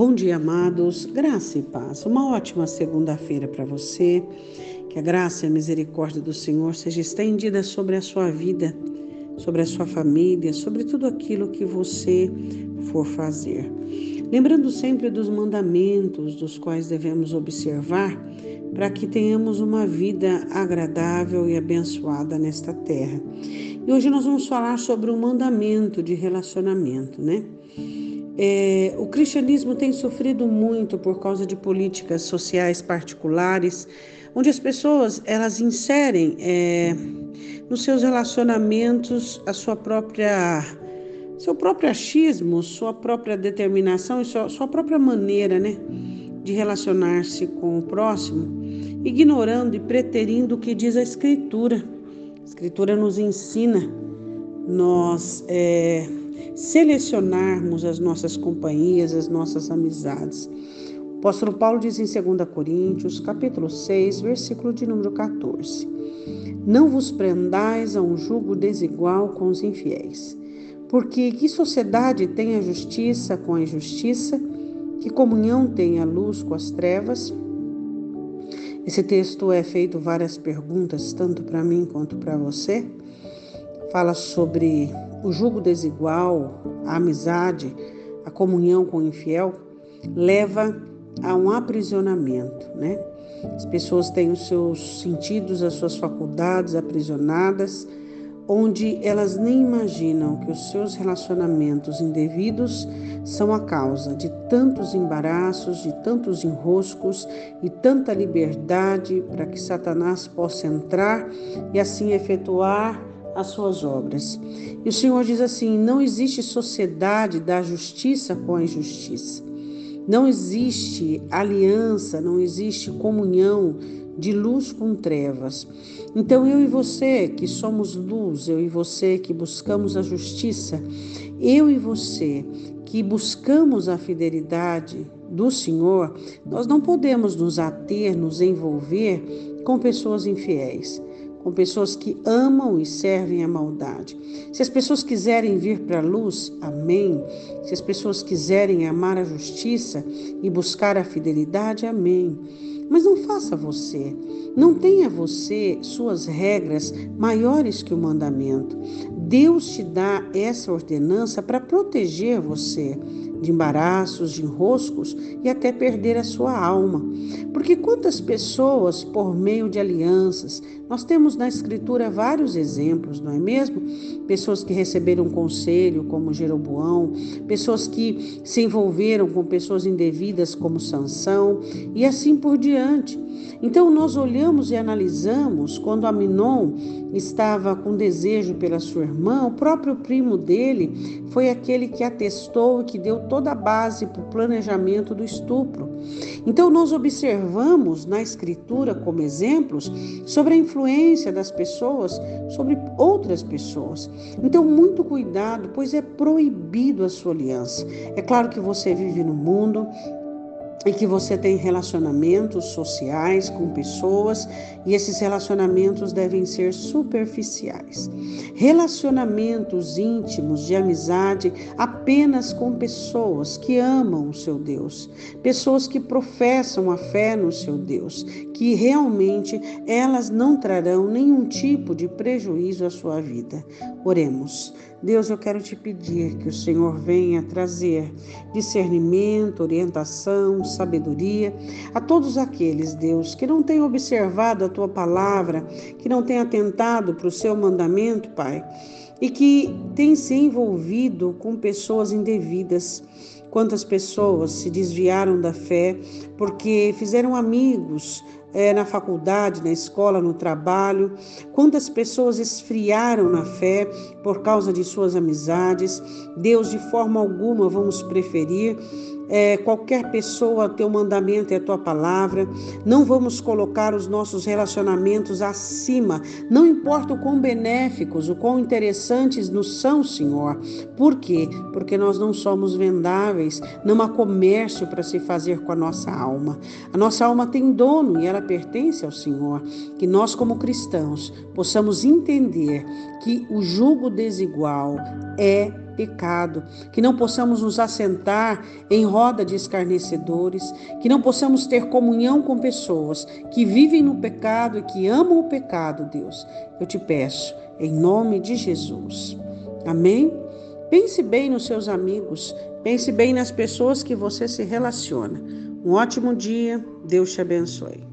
Bom dia, amados. Graça e paz. Uma ótima segunda-feira para você. Que a graça e a misericórdia do Senhor seja estendida sobre a sua vida, sobre a sua família, sobre tudo aquilo que você for fazer. Lembrando sempre dos mandamentos dos quais devemos observar para que tenhamos uma vida agradável e abençoada nesta terra. E hoje nós vamos falar sobre um mandamento de relacionamento, né? É, o cristianismo tem sofrido muito por causa de políticas sociais particulares, onde as pessoas elas inserem é, nos seus relacionamentos a sua própria seu próprio achismo, sua própria determinação e sua, sua própria maneira, né, de relacionar-se com o próximo, ignorando e preterindo o que diz a Escritura. A Escritura nos ensina nós é, selecionarmos as nossas companhias, as nossas amizades. O apóstolo Paulo diz em 2 Coríntios, capítulo 6, versículo de número 14: Não vos prendais a um jugo desigual com os infiéis, porque que sociedade tem a justiça com a injustiça? Que comunhão tem a luz com as trevas? Esse texto é feito várias perguntas, tanto para mim quanto para você. Fala sobre o jugo desigual, a amizade, a comunhão com o infiel, leva a um aprisionamento, né? As pessoas têm os seus sentidos, as suas faculdades aprisionadas, onde elas nem imaginam que os seus relacionamentos indevidos são a causa de tantos embaraços, de tantos enroscos e tanta liberdade para que Satanás possa entrar e assim efetuar as suas obras. E o Senhor diz assim: não existe sociedade da justiça com a injustiça. Não existe aliança, não existe comunhão de luz com trevas. Então eu e você que somos luz, eu e você que buscamos a justiça, eu e você que buscamos a fidelidade do Senhor, nós não podemos nos ater, nos envolver com pessoas infiéis com pessoas que amam e servem a maldade. Se as pessoas quiserem vir para a luz, amém. Se as pessoas quiserem amar a justiça e buscar a fidelidade, amém. Mas não faça você. Não tenha você suas regras maiores que o mandamento. Deus te dá essa ordenança para proteger você de embaraços, de enroscos e até perder a sua alma. Porque quantas pessoas, por meio de alianças, nós temos na Escritura vários exemplos, não é mesmo? Pessoas que receberam conselho, como Jeroboão, pessoas que se envolveram com pessoas indevidas, como Sansão, e assim por diante. Então nós olhamos e analisamos quando Aminon estava com desejo pela sua irmã, o próprio primo dele foi aquele que atestou e que deu toda a base para o planejamento do estupro. Então nós observamos na escritura como exemplos sobre a influência das pessoas sobre outras pessoas. Então muito cuidado, pois é proibido a sua aliança. É claro que você vive no mundo, e que você tem relacionamentos sociais com pessoas e esses relacionamentos devem ser superficiais. Relacionamentos íntimos de amizade apenas com pessoas que amam o seu Deus, pessoas que professam a fé no seu Deus, que realmente elas não trarão nenhum tipo de prejuízo à sua vida. Oremos. Deus, eu quero te pedir que o Senhor venha trazer discernimento, orientação, sabedoria a todos aqueles, Deus, que não têm observado a tua palavra, que não têm atentado para o seu mandamento, Pai, e que têm se envolvido com pessoas indevidas. Quantas pessoas se desviaram da fé porque fizeram amigos é, na faculdade, na escola, no trabalho, quantas pessoas esfriaram na fé por causa de suas amizades. Deus, de forma alguma, vamos preferir é, qualquer pessoa, teu mandamento é a tua palavra. Não vamos colocar os nossos relacionamentos acima, não importa o quão benéficos, o quão interessantes nos são, Senhor. Por quê? Porque nós não somos vendáveis, não há comércio para se fazer com a nossa alma. A nossa alma tem dono e ela pertence ao Senhor. Que nós, como cristãos, possamos entender que o jugo desigual é pecado, que não possamos nos assentar em roda de escarnecedores, que não possamos ter comunhão com pessoas que vivem no pecado e que amam o pecado, Deus. Eu te peço, em nome de Jesus. Amém? Pense bem nos seus amigos, pense bem nas pessoas que você se relaciona. Um ótimo dia, Deus te abençoe.